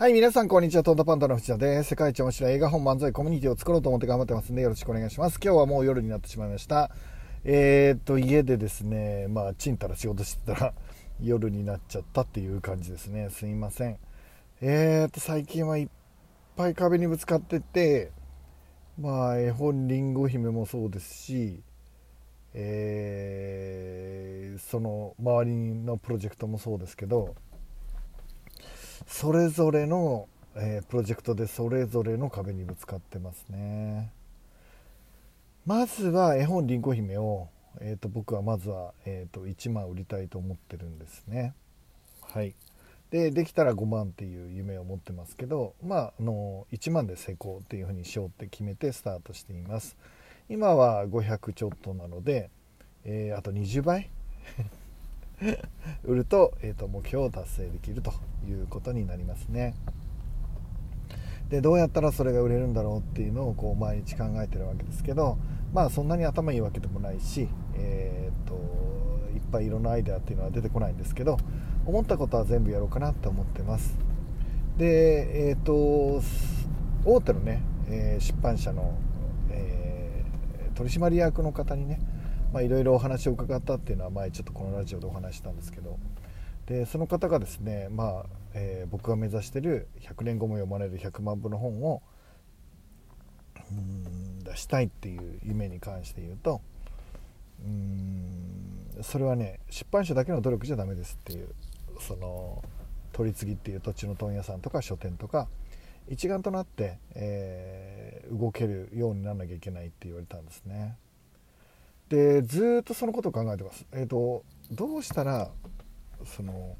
はい、皆さん、こんにちは。トンダパンダの藤田です。世界一面白い映画本漫才コミュニティを作ろうと思って頑張ってますんで、よろしくお願いします。今日はもう夜になってしまいました。えー、っと、家でですね、まあ、ちんたら仕事してたら、夜になっちゃったっていう感じですね。すいません。えー、っと、最近はいっぱい壁にぶつかってて、まあ、絵本りんご姫もそうですし、えー、その周りのプロジェクトもそうですけど、それぞれの、えー、プロジェクトでそれぞれの壁にぶつかってますね。まずは絵本りんご姫を、えーと、僕はまずは、えーと、1万売りたいと思ってるんですね。はい。でできたら5万っていう夢を持ってますけどまああの1万で成功っていうふうにしようって決めてスタートしています。今は500ちょっとなので、えー、あと20倍？売ると,、えーと、目標を達成できるということになりますね。でどうやったらそれが売れるんだろうっていうのをこう毎日考えてるわけですけどまあそんなに頭いいわけでもないし、えーと、いっぱいいろんなアイデアっていうのは出てこないんですけど思ったことは全部やろうかなと思ってます。でえっ、ー、と大手のね、え、出版社の、えー、取締役の方にねいろいろお話を伺ったっていうのは前ちょっとこのラジオでお話したんですけどでその方がですね、まあえー、僕が目指してる100年後も読まれる100万部の本をうん出したいっていう夢に関して言うとうんそれはね出版社だけの努力じゃダメですっていうその取り次ぎっていう土地の問屋さんとか書店とか一丸となって、えー、動けるようにならなきゃいけないって言われたんですね。でずっとそのことを考えてます。えーと、どうしたらその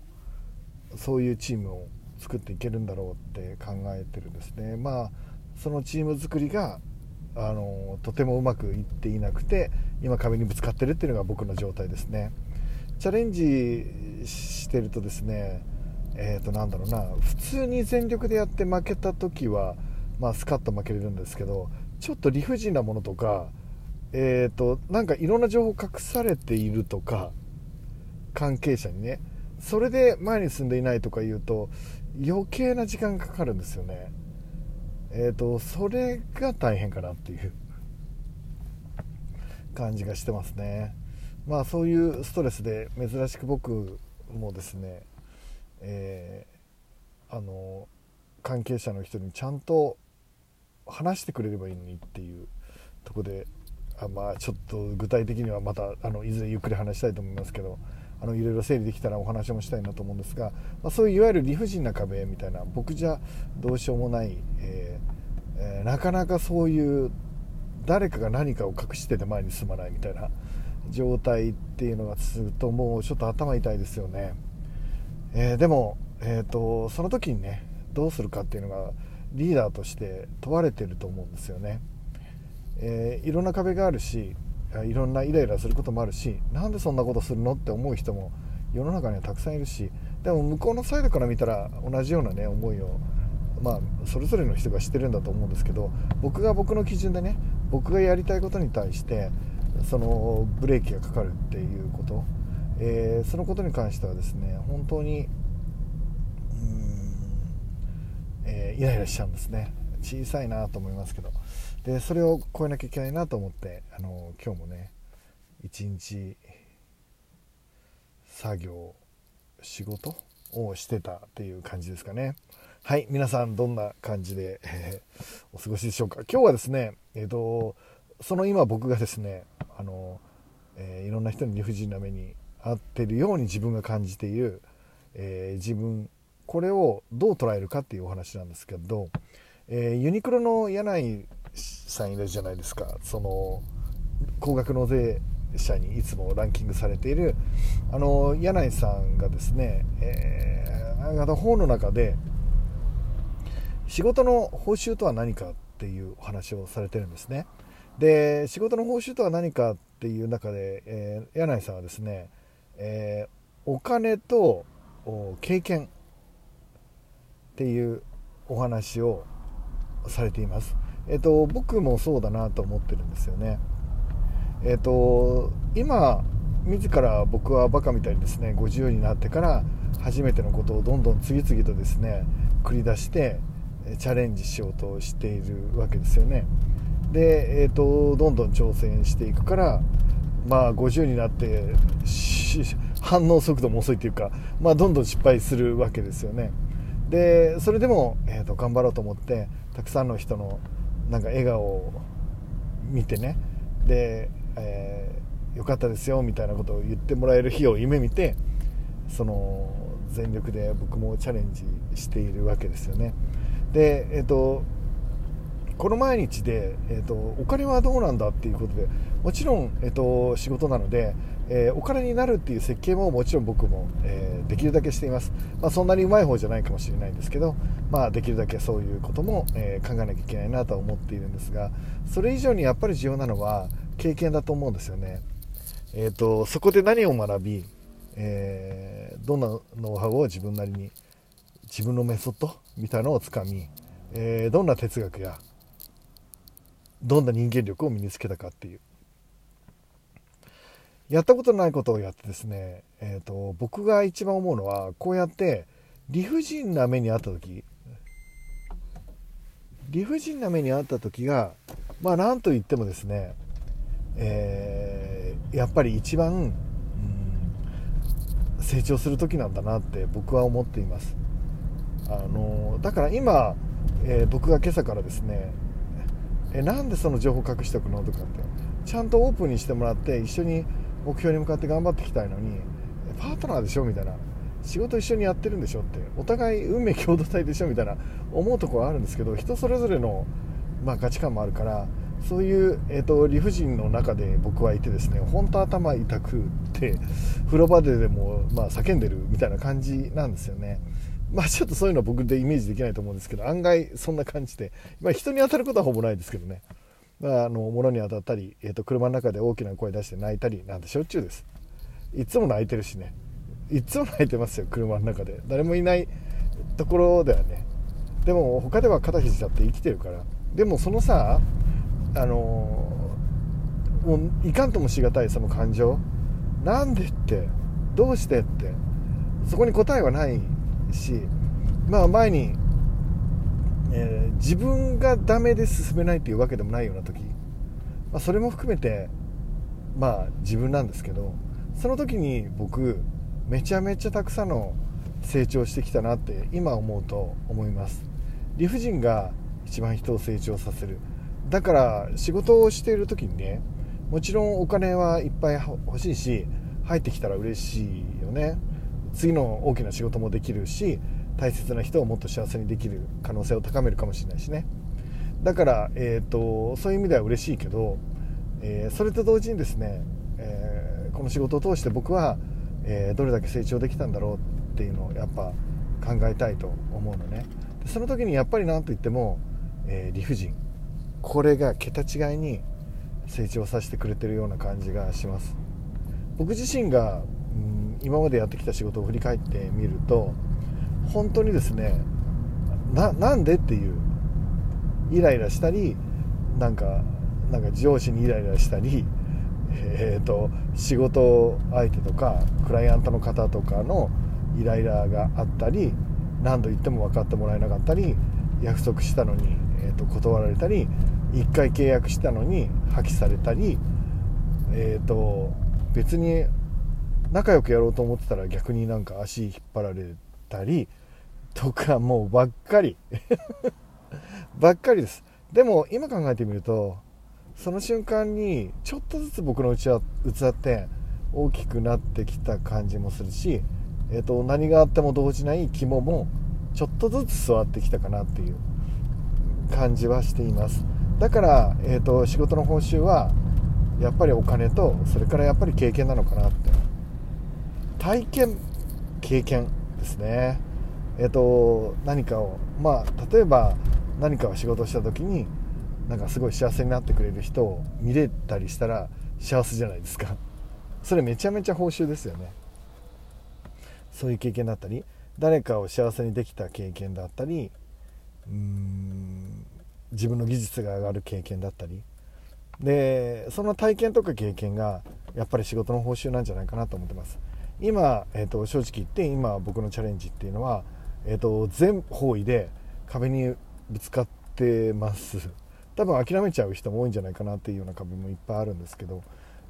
そういうチームを作っていけるんだろうって考えてるんですね。まあそのチーム作りがあのとてもうまくいっていなくて今壁にぶつかってるっていうのが僕の状態ですね。チャレンジしてるとですねえー、となんだろうな普通に全力でやって負けた時は、まあ、スカッと負けれるんですけどちょっと理不尽なものとかえーと、なんかいろんな情報隠されているとか関係者にね。それで前に進んでいないとか言うと余計な時間がかかるんですよね。えっ、ー、とそれが大変かなっていう。感じがしてますね。まあそういうストレスで珍しく僕もですねえー、あの関係者の人にちゃんと話してくれればいいのにっていうとこであまあちょっと具体的にはまたあのいずれゆっくり話したいと思いますけどあのいろいろ整理できたらお話もしたいなと思うんですが、まあ、そういういわゆる理不尽な壁みたいな僕じゃどうしようもない、えーえー、なかなかそういう誰かが何かを隠してて前に進まないみたいな状態っていうのが続くともうちょっと頭痛いですよね、えー、でも、えーとその時にねどうするかっていうのがリーダーとして問われてると思うんですよね。えー、いろんな壁があるしいろんなイライラすることもあるしなんでそんなことするのって思う人も世の中にはたくさんいるしでも向こうのサイドから見たら同じようなね思いをまあそれぞれの人が知ってるんだと思うんですけど僕が僕の基準でね僕がやりたいことに対してそのブレーキがかかるっていうこと、えー、そのことに関してはですね本当にうん、えー、イライラしちゃうんですね。小さいなと思いますけど。でそれを超えなきゃいけないなと思ってあの今日もね一日作業仕事をしてたっていう感じですかね。はい皆さんどんな感じで、えー、お過ごしでしょうか。今日はですねえっ、ー、とその今僕がですねあの、えー、いろんな人に理不尽な目に遭ってるように自分が感じている、え自分これをどう捉えるかっていうお話なんですけど、えユニクロの柳井さんいるじゃないですか。その高額納税者にいつもランキングされているあの柳井さんがですね、えー、本の中で仕事の報酬とは何かっていうお話をされてるんですね。で仕事の報酬とは何かっていう中で、えー、柳井さんはですね、えー、お金と経験っていうお話をされています。えっと、僕もそうだなと思ってるんですよね。えっと、今自ら僕はバカみたいにですね50になってから初めてのことをどんどん次々とですね繰り出してチャレンジしようとしているわけですよね。で、えーと、どんどん挑戦していくからまあ50になって反応速度も遅いというか、まあ、どんどん失敗するわけですよね。でそれでも、えーと、頑張ろうと思ってたくさんの人のなんか笑顔を見てねで、えー、よかったですよみたいなことを言ってもらえる日を夢見てその全力で僕もチャレンジしているわけですよね。でえっ、ー、とこの毎日で、えーと、お金はどうなんだっていうことでもちろん、えーと、仕事なので、えー、お金になるっていう設計ももちろん僕も、えー、できるだけしています、まあ、そんなにうまい方じゃないかもしれないんですけど、まあ、できるだけそういうことも、えー、考えなきゃいけないなとは思っているんですがそれ以上にやっぱり重要なのは経験だと思うんですよね、えーと、そこで何を学び、えどんなノウハウを自分なりに自分のメソッドみたいなのをつかみ、えどんな哲学やどんな人間力を身につけたかっていうやったことないことをやってですね、えーと、僕が一番思うのはこうやって理不尽な目にあった時理不尽な目にあった時がまあ何と言ってもですね、えー、やっぱり一番、うん、成長する時なんだなって僕は思っています。あのだから今、えー、僕が今朝からですねえなんでその情報隠しておくの？とかってちゃんとオープンにしてもらって一緒に目標に向かって頑張っていきたいのにパートナーでしょみたいな仕事一緒にやってるんでしょってお互い運命共同体でしょみたいな思うとこはあるんですけど人それぞれの、まあ、価値観もあるからそういう、えーと、理不尽の中で僕はいてですね本当頭痛くって風呂場ででも、まあ、叫んでるみたいな感じなんですよね。まあちょっとそういうのは僕でイメージできないと思うんですけど案外そんな感じで、まあ、人に当たることはほぼないですけどね、あ、の物に当たったり、えー、と車の中で大きな声出して泣いたりなんてしょっちゅうです。いつも泣いてるしね。いつも泣いてますよ車の中で。誰もいないところではね。でも他では肩肘だって生きてるから。でもそのさあのもういかんともしがたいその感情。なんでってどうしてって。そこに答えはないしまあ前に、えー、自分がダメで進めないっていうわけでもないような時、まあ、それも含めてまあ自分なんですけどその時に僕めちゃめちゃたくさんの成長してきたなって今思うと思います。理不尽が一番人を成長させる。だから仕事をしている時にねもちろんお金はいっぱい欲しいし入ってきたら嬉しいよね。次の大きな仕事もできるし大切な人をもっと幸せにできる可能性を高めるかもしれないしね。だから、えーと、そういう意味では嬉しいけど、えー、それと同時にですね、えー、この仕事を通して僕は、えー、どれだけ成長できたんだろうっていうのをやっぱ考えたいと思うのね。その時にやっぱり何と言っても、え理不尽。これが桁違いに成長させてくれてるような感じがします。僕自身がうん今までやってきた仕事を振り返ってみると本当にですねなんでっていうイライラしたりなんかなんか上司にイライラしたり、えーと、仕事相手とかクライアントの方とかのイライラがあったり何度言っても分かってもらえなかったり約束したのに、えーと、断られたり1回契約したのに破棄されたり、えーと別に仲良くやろうと思ってたら逆になんか足引っ張られたりとかもうばっかり。ばっかりです。でも今考えてみるとその瞬間にちょっとずつ僕の器って大きくなってきた感じもするし、えーと、何があっても動じない肝もちょっとずつ座ってきたかなっていう感じはしています。だから、えーと仕事の報酬はやっぱりお金とそれからやっぱり経験なのかなって。体験経験ですね。えっ、と何かをまあ例えば何かを仕事した時になんかすごい幸せになってくれる人を見れたりしたら幸せじゃないですか。それめちゃめちゃ報酬ですよね。そういう経験だったり誰かを幸せにできた経験だったりうーん自分の技術が上がる経験だったり。でその体験とか経験がやっぱり仕事の報酬なんじゃないかなと思ってます。今、えーと、正直言って今僕のチャレンジっていうのは、えーと、全方位で壁にぶつかってます。多分諦めちゃう人も多いんじゃないかなっていうような壁もいっぱいあるんですけど、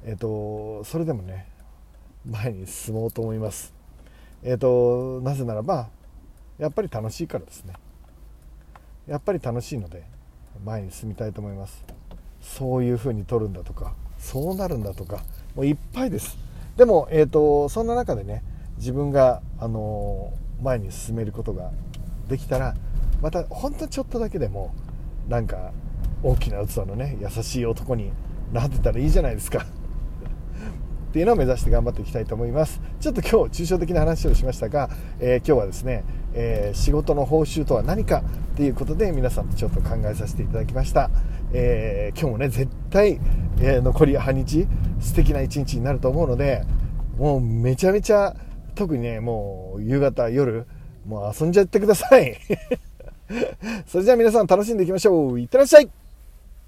えーと、それでもね前に進もうと思います。えっ、ー、となぜならばやっぱり楽しいからですね。やっぱり楽しいので前に進みたいと思います。そういう風に取るんだとかそうなるんだとかもういっぱいです。でも、えーと、そんな中でね自分が、あのー、前に進めることができたらまたほんとちょっとだけでもなんか大きな器のね優しい男になってたらいいじゃないですか。っていうのを目指して頑張っていきたいと思います。ちょっと今日抽象的な話をしましたが、えー、今日はですね、えー、仕事の報酬とは何かっていうことで皆さんとちょっと考えさせていただきました、えー、今日もね絶対、え残り半日素敵な一日になると思うのでもうめちゃめちゃ特にねもう夕方夜もう遊んじゃってください。それじゃあ皆さん楽しんでいきましょう。いってらっしゃい。